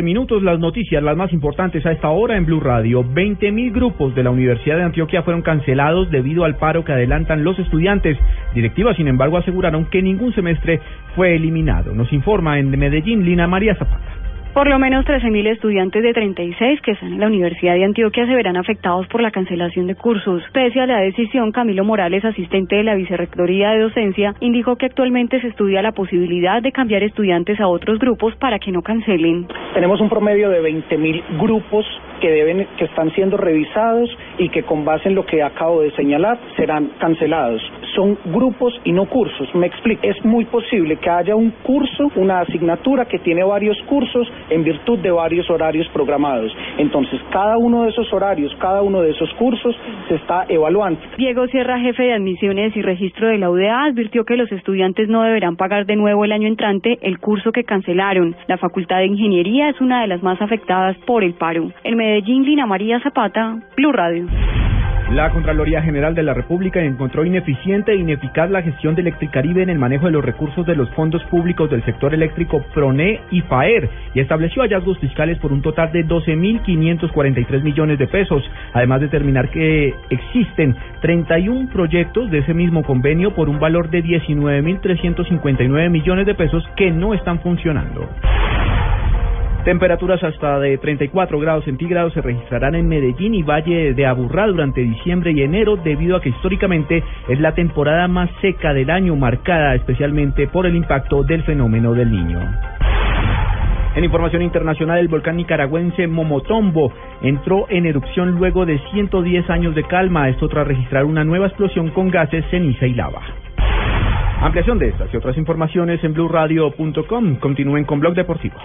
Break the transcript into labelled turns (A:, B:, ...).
A: minutos las noticias, las más importantes a esta hora en Blue Radio. 20.000 grupos de la Universidad de Antioquia fueron cancelados debido al paro que adelantan los estudiantes. Directivas, sin embargo, aseguraron que ningún semestre fue eliminado. Nos informa en Medellín Lina María Zapata.
B: Por lo menos 13.000 estudiantes de 36 que están en la Universidad de Antioquia se verán afectados por la cancelación de cursos. Pese a la decisión, Camilo Morales, asistente de la Vicerrectoría de Docencia, indicó que actualmente se estudia la posibilidad de cambiar estudiantes a otros grupos para que no cancelen.
C: Tenemos un promedio de 20.000 grupos que deben que están siendo revisados y que con base en lo que acabo de señalar serán cancelados. Son grupos y no cursos. Me explico. Es muy posible que haya un curso, una asignatura que tiene varios cursos en virtud de varios horarios programados. Entonces, cada uno de esos horarios, cada uno de esos cursos se está evaluando.
B: Diego Sierra, jefe de admisiones y registro de la UDA, advirtió que los estudiantes no deberán pagar de nuevo el año entrante el curso que cancelaron. La Facultad de Ingeniería es una de las más afectadas por el paro. En Medellín, Lina María Zapata, Blue Radio.
A: La Contraloría General de la República encontró ineficiente e ineficaz la gestión de Electricaribe en el manejo de los recursos de los fondos públicos del sector eléctrico PRONE y FAER y estableció hallazgos fiscales por un total de 12.543 millones de pesos, además de determinar que existen 31 proyectos de ese mismo convenio por un valor de 19.359 millones de pesos que no están funcionando. Temperaturas hasta de 34 grados centígrados se registrarán en Medellín y Valle de Aburrá durante diciembre y enero debido a que históricamente es la temporada más seca del año marcada especialmente por el impacto del fenómeno del niño. En información internacional, el volcán nicaragüense Momotombo entró en erupción luego de 110 años de calma, esto tras registrar una nueva explosión con gases, ceniza y lava. Ampliación de estas y otras informaciones en blueradio.com. Continúen con Blog Deportivo.